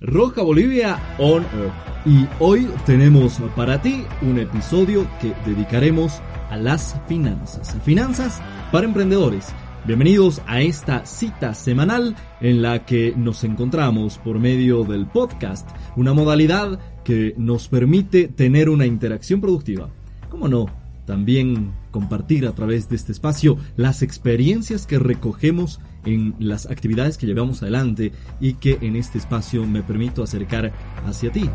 Roja Bolivia On Earth. Y hoy tenemos para ti un episodio que dedicaremos a las finanzas. Finanzas para emprendedores. Bienvenidos a esta cita semanal en la que nos encontramos por medio del podcast, una modalidad que nos permite tener una interacción productiva. ¿Cómo no? También compartir a través de este espacio las experiencias que recogemos en las actividades que llevamos adelante y que en este espacio me permito acercar hacia ti.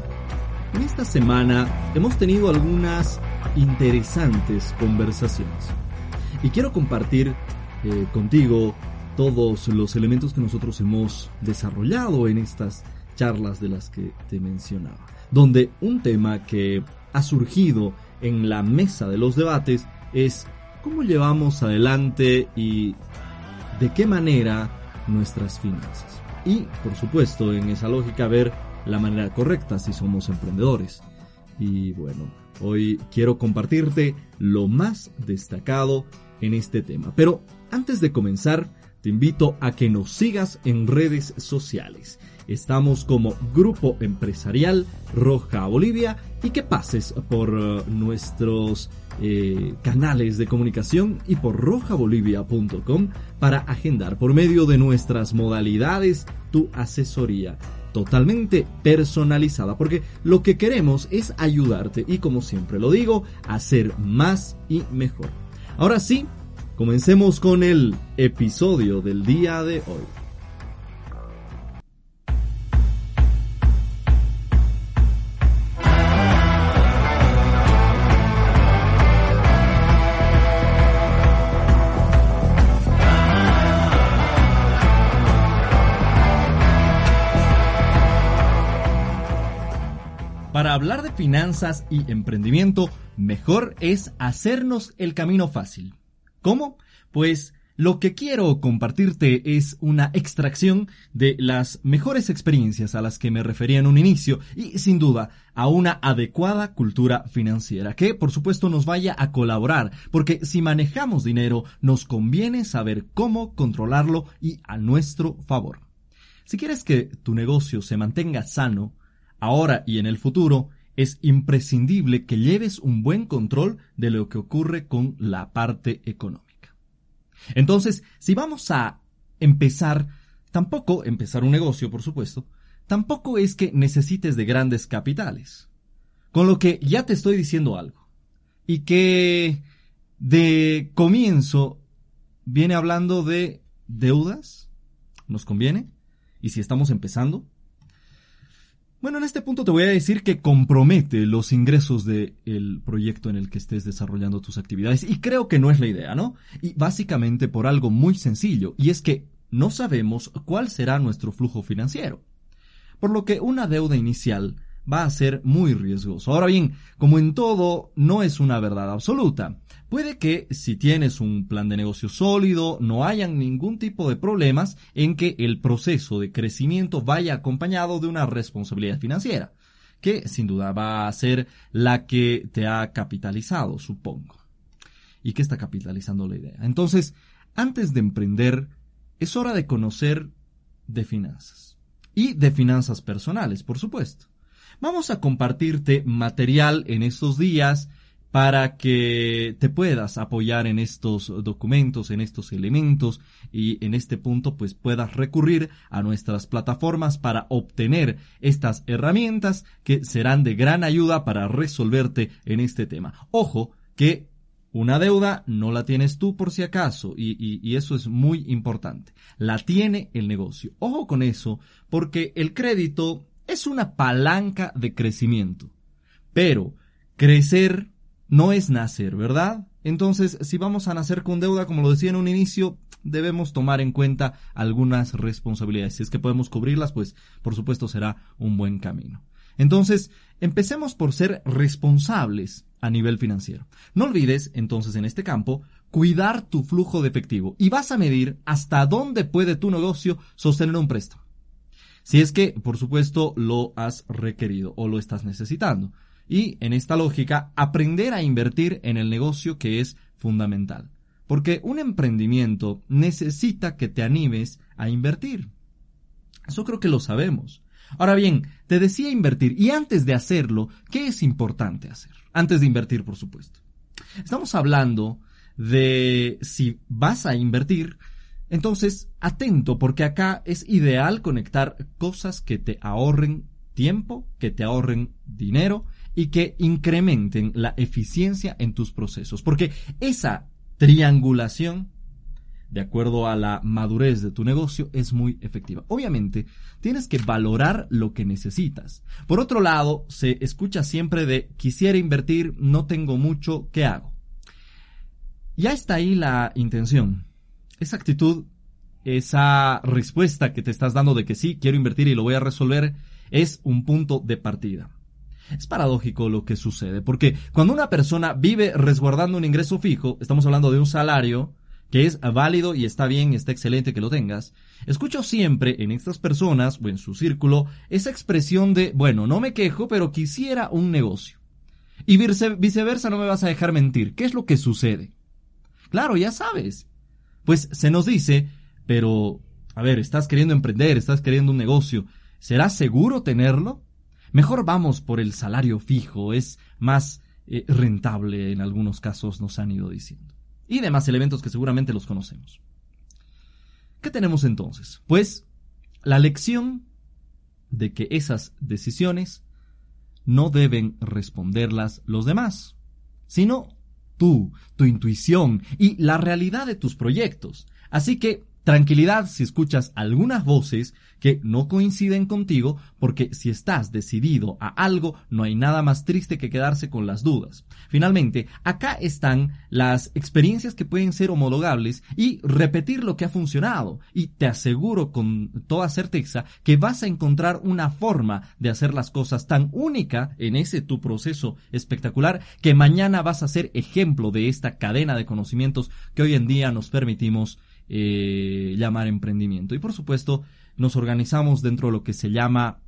En esta semana hemos tenido algunas interesantes conversaciones y quiero compartir eh, contigo todos los elementos que nosotros hemos desarrollado en estas charlas de las que te mencionaba, donde un tema que ha surgido en la mesa de los debates es cómo llevamos adelante y de qué manera nuestras finanzas. Y, por supuesto, en esa lógica ver la manera correcta si somos emprendedores. Y bueno, hoy quiero compartirte lo más destacado en este tema. Pero antes de comenzar, te invito a que nos sigas en redes sociales. Estamos como Grupo Empresarial Roja Bolivia y que pases por uh, nuestros eh, canales de comunicación y por rojabolivia.com para agendar por medio de nuestras modalidades tu asesoría totalmente personalizada porque lo que queremos es ayudarte y como siempre lo digo, hacer más y mejor. Ahora sí, comencemos con el episodio del día de hoy. Para hablar de finanzas y emprendimiento, mejor es hacernos el camino fácil. ¿Cómo? Pues lo que quiero compartirte es una extracción de las mejores experiencias a las que me refería en un inicio y sin duda a una adecuada cultura financiera que por supuesto nos vaya a colaborar porque si manejamos dinero nos conviene saber cómo controlarlo y a nuestro favor. Si quieres que tu negocio se mantenga sano, ahora y en el futuro, es imprescindible que lleves un buen control de lo que ocurre con la parte económica. Entonces, si vamos a empezar, tampoco empezar un negocio, por supuesto, tampoco es que necesites de grandes capitales. Con lo que ya te estoy diciendo algo. Y que de comienzo viene hablando de deudas. ¿Nos conviene? Y si estamos empezando, bueno, en este punto te voy a decir que compromete los ingresos del proyecto en el que estés desarrollando tus actividades y creo que no es la idea, ¿no? Y básicamente por algo muy sencillo, y es que no sabemos cuál será nuestro flujo financiero. Por lo que una deuda inicial va a ser muy riesgoso. Ahora bien, como en todo, no es una verdad absoluta. Puede que si tienes un plan de negocio sólido, no hayan ningún tipo de problemas en que el proceso de crecimiento vaya acompañado de una responsabilidad financiera, que sin duda va a ser la que te ha capitalizado, supongo. ¿Y qué está capitalizando la idea? Entonces, antes de emprender, es hora de conocer de finanzas. Y de finanzas personales, por supuesto. Vamos a compartirte material en estos días para que te puedas apoyar en estos documentos, en estos elementos y en este punto pues puedas recurrir a nuestras plataformas para obtener estas herramientas que serán de gran ayuda para resolverte en este tema. Ojo que una deuda no la tienes tú por si acaso y, y, eso es muy importante. La tiene el negocio. Ojo con eso porque el crédito es una palanca de crecimiento. Pero crecer no es nacer, ¿verdad? Entonces, si vamos a nacer con deuda, como lo decía en un inicio, debemos tomar en cuenta algunas responsabilidades. Si es que podemos cubrirlas, pues por supuesto será un buen camino. Entonces, empecemos por ser responsables a nivel financiero. No olvides, entonces, en este campo, cuidar tu flujo de efectivo y vas a medir hasta dónde puede tu negocio sostener un préstamo. Si es que, por supuesto, lo has requerido o lo estás necesitando y, en esta lógica, aprender a invertir en el negocio que es fundamental. Porque un emprendimiento necesita que te animes a invertir. Eso creo que lo sabemos. Ahora bien, te decía invertir y antes de hacerlo, ¿qué es importante hacer? Antes de invertir, por supuesto. Estamos hablando de si vas a invertir, entonces atento porque acá es ideal conectar cosas que te ahorren tiempo, que te ahorren dinero y que incrementen la eficiencia en tus procesos. Porque esa triangulación de acuerdo a la madurez de tu negocio, es muy efectiva. Obviamente, tienes que valorar lo que necesitas. Por otro lado, se escucha siempre de quisiera invertir, no tengo mucho, ¿qué hago? Ya está ahí la intención. Esa actitud, esa respuesta que te estás dando de que sí, quiero invertir y lo voy a resolver, es un punto de partida. Es paradójico lo que sucede, porque cuando una persona vive resguardando un ingreso fijo, estamos hablando de un salario, que es válido y está bien está excelente que lo tengas, escucho siempre en estas personas o en su círculo esa expresión de, bueno, no me quejo, pero quisiera un negocio. Y viceversa no me vas a dejar mentir. ¿Qué es lo que sucede? Claro, ya sabes. Pues se nos dice, pero, a ver, estás queriendo emprender, estás queriendo un negocio, ¿será seguro tenerlo? Mejor vamos por el salario fijo, es más eh, rentable en algunos casos, nos han ido diciendo y demás elementos que seguramente los conocemos. ¿Qué tenemos entonces? Pues la lección de que esas decisiones no deben responderlas los demás, sino tú, tu intuición y la realidad de tus proyectos. Así que Tranquilidad si escuchas algunas voces que no coinciden contigo, porque si estás decidido a algo, no hay nada más triste que quedarse con las dudas. Finalmente, acá están las experiencias que pueden ser homologables y repetir lo que ha funcionado. Y te aseguro con toda certeza que vas a encontrar una forma de hacer las cosas tan única en ese tu proceso espectacular que mañana vas a ser ejemplo de esta cadena de conocimientos que hoy en día nos permitimos eh, llamar emprendimiento. Y por supuesto, nos organizamos dentro de lo que se llama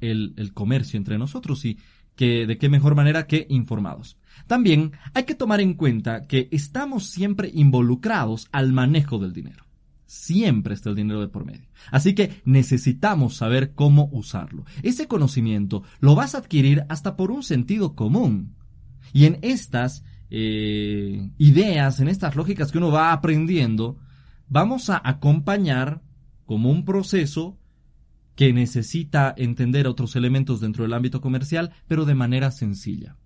el, el comercio entre nosotros y que de qué mejor manera que informados. También hay que tomar en cuenta que estamos siempre involucrados al manejo del dinero. Siempre está el dinero de por medio. Así que necesitamos saber cómo usarlo. Ese conocimiento lo vas a adquirir hasta por un sentido común. Y en estas eh, ideas, en estas lógicas que uno va aprendiendo, vamos a acompañar como un proceso que necesita entender otros elementos dentro del ámbito comercial, pero de manera sencilla.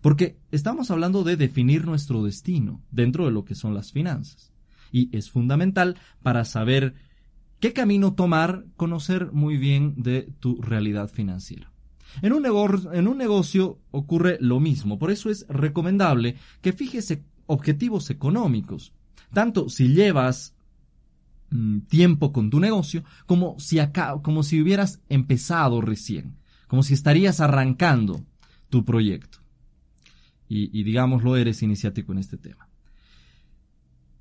Porque estamos hablando de definir nuestro destino dentro de lo que son las finanzas. Y es fundamental para saber qué camino tomar, conocer muy bien de tu realidad financiera. En un, negocio ocurre lo mismo, por eso es recomendable que fijes objetivos económicos tanto si llevas mm, tiempo con tu negocio como si acá, como si hubieras empezado recién, como si estarías arrancando tu proyecto. Y, digámoslo, eres iniciático en este tema.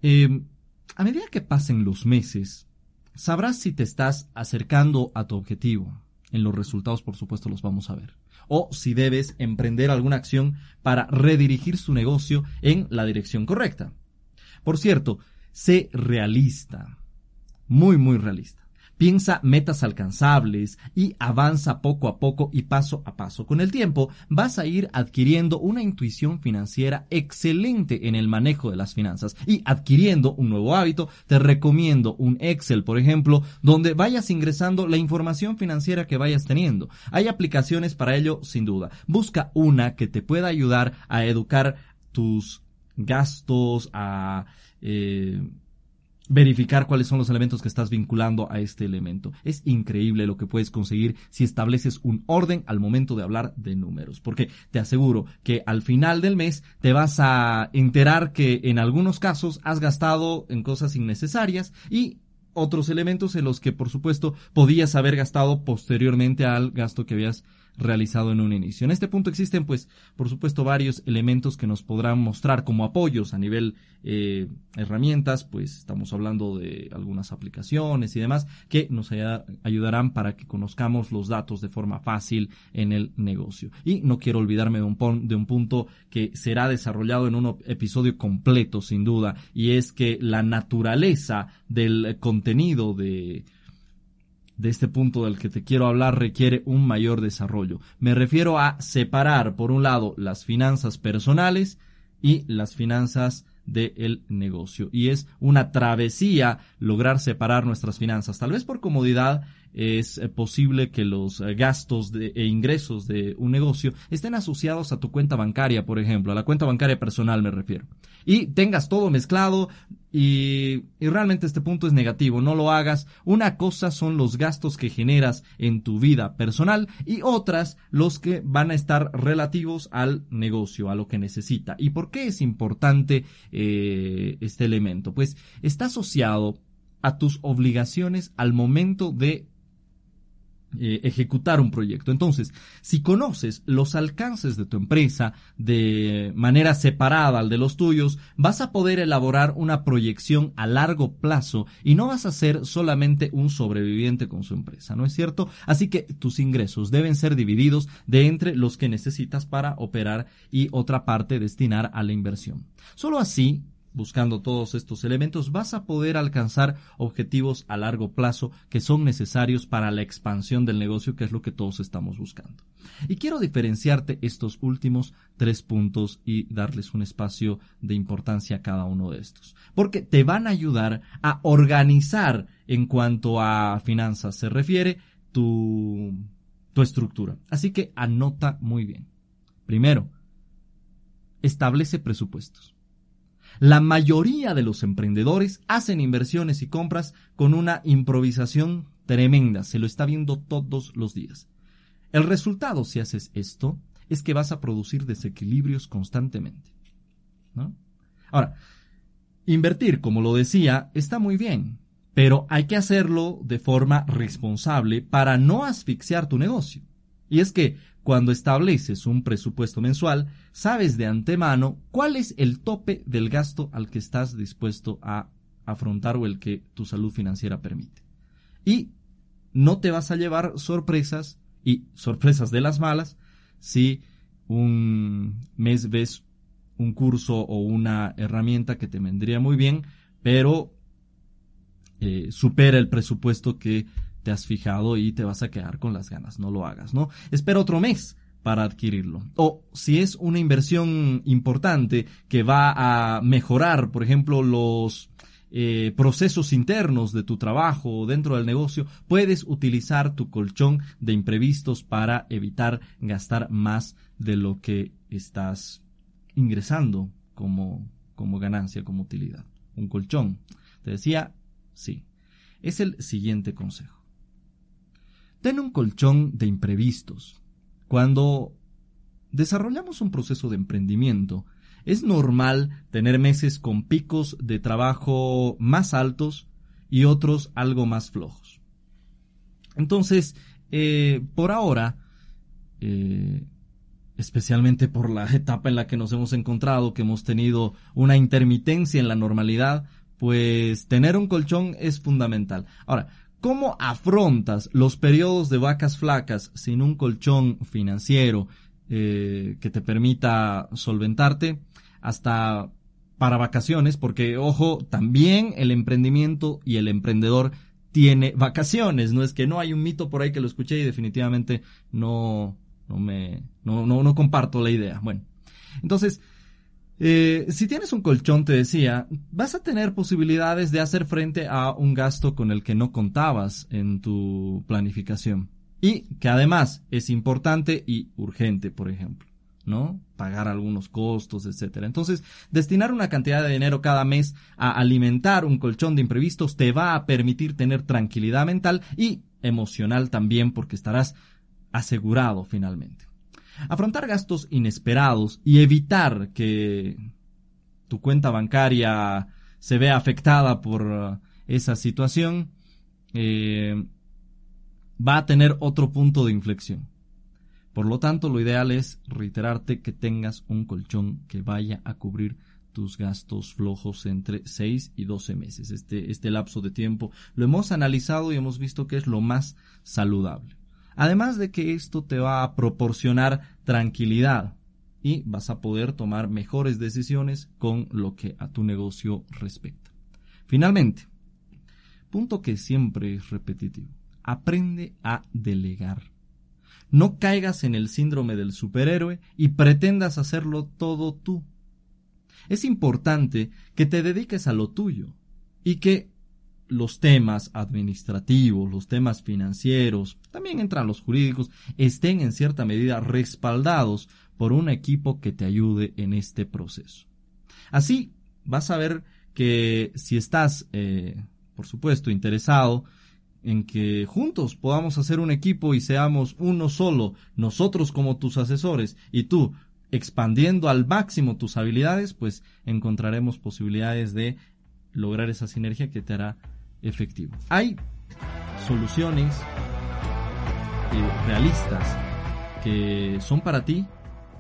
Em, a medida que pasen los meses, sabrás si te estás acercando a tu objetivo. En los resultados, por supuesto, los vamos a ver. O si debes emprender alguna acción para redirigir su negocio en la dirección correcta. Por cierto, sé realista, muy, muy realista. Piensa metas alcanzables y avanza poco a poco y paso a paso. Con el tiempo vas a ir adquiriendo una intuición financiera excelente en el manejo de las finanzas y adquiriendo un nuevo hábito. Te recomiendo un Excel, por ejemplo, donde vayas ingresando la información financiera que vayas teniendo. Hay aplicaciones para ello sin duda. Busca una que te pueda ayudar a educar tus gastos, a eh, verificar cuáles son los elementos que estás vinculando a este elemento. Es increíble lo que puedes conseguir si estableces un orden al momento de hablar de números, porque te aseguro que al final del mes te vas a enterar que en algunos casos has gastado en cosas innecesarias y otros elementos en los que por supuesto podías haber gastado posteriormente al gasto que habías realizado en un inicio. En este punto existen, pues, por supuesto, varios elementos que nos podrán mostrar como apoyos a nivel eh, herramientas, pues estamos hablando de algunas aplicaciones y demás que nos ayudarán para que conozcamos los datos de forma fácil en el negocio. Y no quiero olvidarme de un, de un punto que será desarrollado en un episodio completo, sin duda, y es que la naturaleza del contenido de de este punto del que te quiero hablar requiere un mayor desarrollo. Me refiero a separar, por un lado, las finanzas personales y las finanzas del negocio. Y es una travesía lograr separar nuestras finanzas. Tal vez por comodidad es eh, posible que los eh, gastos e ingresos de un negocio estén asociados a tu cuenta bancaria, por ejemplo, a la cuenta bancaria personal me refiero. Y tengas todo mezclado y, y, realmente este punto es negativo, no lo hagas. Una cosa son los gastos que generas en tu vida personal y otras los que van a estar relativos al negocio, a lo que necesita. ¿Y por qué es importante eh, este elemento? Pues está asociado a tus obligaciones al momento de eh, ejecutar un proyecto. Entonces, si conoces los alcances de tu empresa de manera separada al de los tuyos, vas a poder elaborar una proyección a largo plazo y no vas a ser solamente un sobreviviente con su empresa, ¿no es cierto? Así que tus ingresos deben ser divididos de entre los que necesitas para operar y otra parte destinar a la inversión. Solo así buscando todos estos elementos, vas a poder alcanzar objetivos a largo plazo que son necesarios para la expansión del negocio, que es lo que todos estamos buscando. Y quiero diferenciarte estos últimos tres puntos y darles un espacio de importancia a cada uno de estos, porque te van a ayudar a organizar en cuanto a finanzas se refiere tu, tu estructura. Así que anota muy bien. Primero, establece presupuestos. La mayoría de los emprendedores hacen inversiones y compras con una improvisación tremenda, se lo está viendo todos los días. El resultado, si haces esto, es que vas a producir desequilibrios constantemente. Ahora, invertir, como lo decía, está muy bien, pero hay que hacerlo de forma responsable para no asfixiar tu negocio. Y es que cuando estableces un presupuesto mensual, sabes de antemano cuál es el tope del gasto al que estás dispuesto a afrontar o el que tu salud financiera permite. Y no te vas a llevar sorpresas y sorpresas de las malas si un mes ves un curso o una herramienta que te vendría muy bien, pero eh, supera el presupuesto que te has fijado y te vas a quedar con las ganas. No lo hagas, ¿no? Espera otro mes para adquirirlo. O si es una inversión importante que va a mejorar, por ejemplo, los eh, procesos internos de tu trabajo dentro del negocio, puedes utilizar tu colchón de imprevistos para evitar gastar más de lo que estás ingresando como, como ganancia, como utilidad. Un colchón. Te decía, sí. Es el siguiente consejo. Ten un colchón de imprevistos. Cuando desarrollamos un proceso de emprendimiento, es normal tener meses con picos de trabajo más altos y otros algo más flojos. Entonces, eh, por ahora, eh, especialmente por la etapa en la que nos hemos encontrado, que hemos tenido una intermitencia en la normalidad, pues tener un colchón es fundamental. Ahora, ¿Cómo afrontas los periodos de vacas flacas sin un colchón financiero eh, que te permita solventarte hasta para vacaciones? Porque, ojo, también el emprendimiento y el emprendedor tiene vacaciones. No es que no hay un mito por ahí que lo escuché y definitivamente no, no me, no, no, no comparto la idea. Bueno, entonces, eh, si tienes un colchón, te decía, vas a tener posibilidades de hacer frente a un gasto con el que no contabas en tu planificación. Y que además es importante y urgente, por ejemplo. ¿no? Pagar algunos costos, etcétera. Entonces, destinar una cantidad de dinero cada mes a alimentar un colchón de imprevistos te va a permitir tener tranquilidad mental y emocional también porque estarás asegurado finalmente. Afrontar gastos inesperados y evitar que tu cuenta bancaria se vea afectada por uh, esa situación eh, va a tener otro punto de inflexión. Por lo tanto, lo ideal es reiterarte que tengas un colchón que vaya a cubrir tus gastos flojos entre 6 y 12 meses. Este, este lapso de tiempo lo hemos analizado y hemos visto que es lo más saludable. Además de que esto te va a proporcionar tranquilidad y vas a poder tomar mejores decisiones con lo que a tu negocio respecta. Finalmente, punto que siempre es repetitivo. aprende a delegar. No caigas en el síndrome del superhéroe y pretendas hacerlo todo tú. Es importante que te dediques a lo tuyo y que los temas administrativos, los temas financieros, también entran los jurídicos, estén en cierta medida respaldados por un equipo que te ayude en este proceso. Así vas a ver que si estás, eh, por supuesto, interesado en que juntos podamos hacer un equipo y seamos uno solo, nosotros como tus asesores y tú expandiendo al máximo tus habilidades, pues encontraremos posibilidades de lograr esa sinergia que te hará efectivo. Hay soluciones eh, realistas que son para ti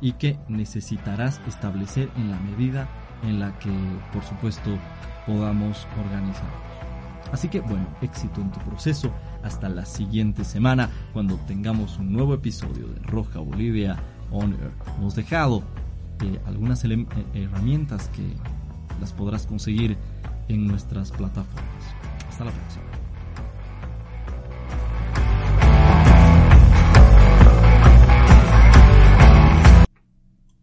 y que necesitarás establecer en la medida en la que, por supuesto, podamos organizarnos. Así que, bueno, éxito en tu proceso. Hasta la siguiente semana, cuando tengamos un nuevo episodio de Roja Bolivia On Air. Hemos dejado eh, algunas eh, herramientas que las podrás conseguir en nuestras plataformas. Hasta la próxima.